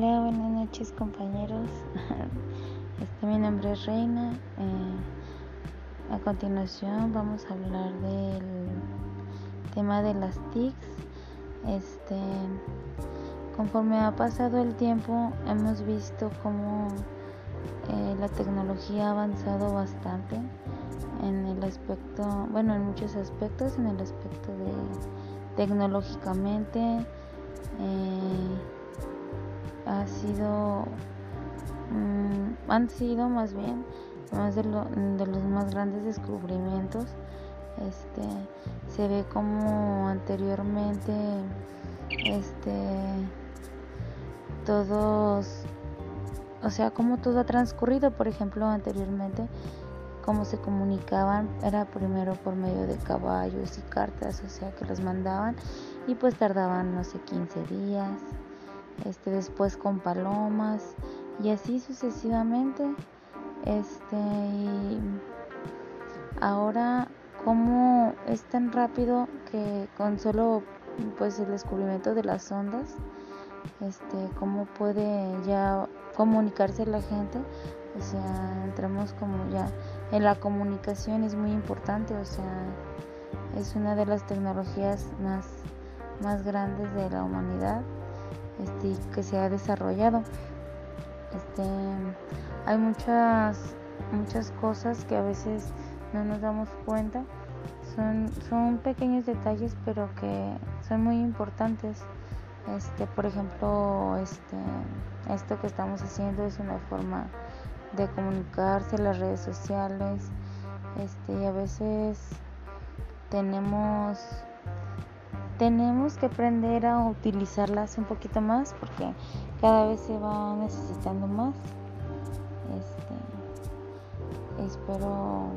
noches compañeros. Este, mi nombre es Reina. Eh, a continuación vamos a hablar del tema de las TICs. Este, conforme ha pasado el tiempo hemos visto cómo eh, la tecnología ha avanzado bastante en el aspecto, bueno, en muchos aspectos, en el aspecto de tecnológicamente. Eh, ha sido mm, han sido más bien más de, los más grandes descubrimientos. Este se ve como anteriormente este todos o sea como todo ha transcurrido. Por ejemplo anteriormente cómo se comunicaban era primero por medio de caballos y cartas o sea que los mandaban y pues tardaban no sé 15 días este después con palomas y así sucesivamente. Este y ahora como es tan rápido que con solo pues el descubrimiento de las ondas este cómo puede ya comunicarse la gente o sea entramos como ya en la comunicación es muy importante o sea es una de las tecnologías más más grandes de la humanidad este, que se ha desarrollado. Este, hay muchas, muchas cosas que a veces no nos damos cuenta. Son, son pequeños detalles pero que son muy importantes. Este, por ejemplo, este, esto que estamos haciendo es una forma de comunicarse, las redes sociales, este, y a veces tenemos tenemos que aprender a utilizarlas un poquito más porque cada vez se va necesitando más. Este, espero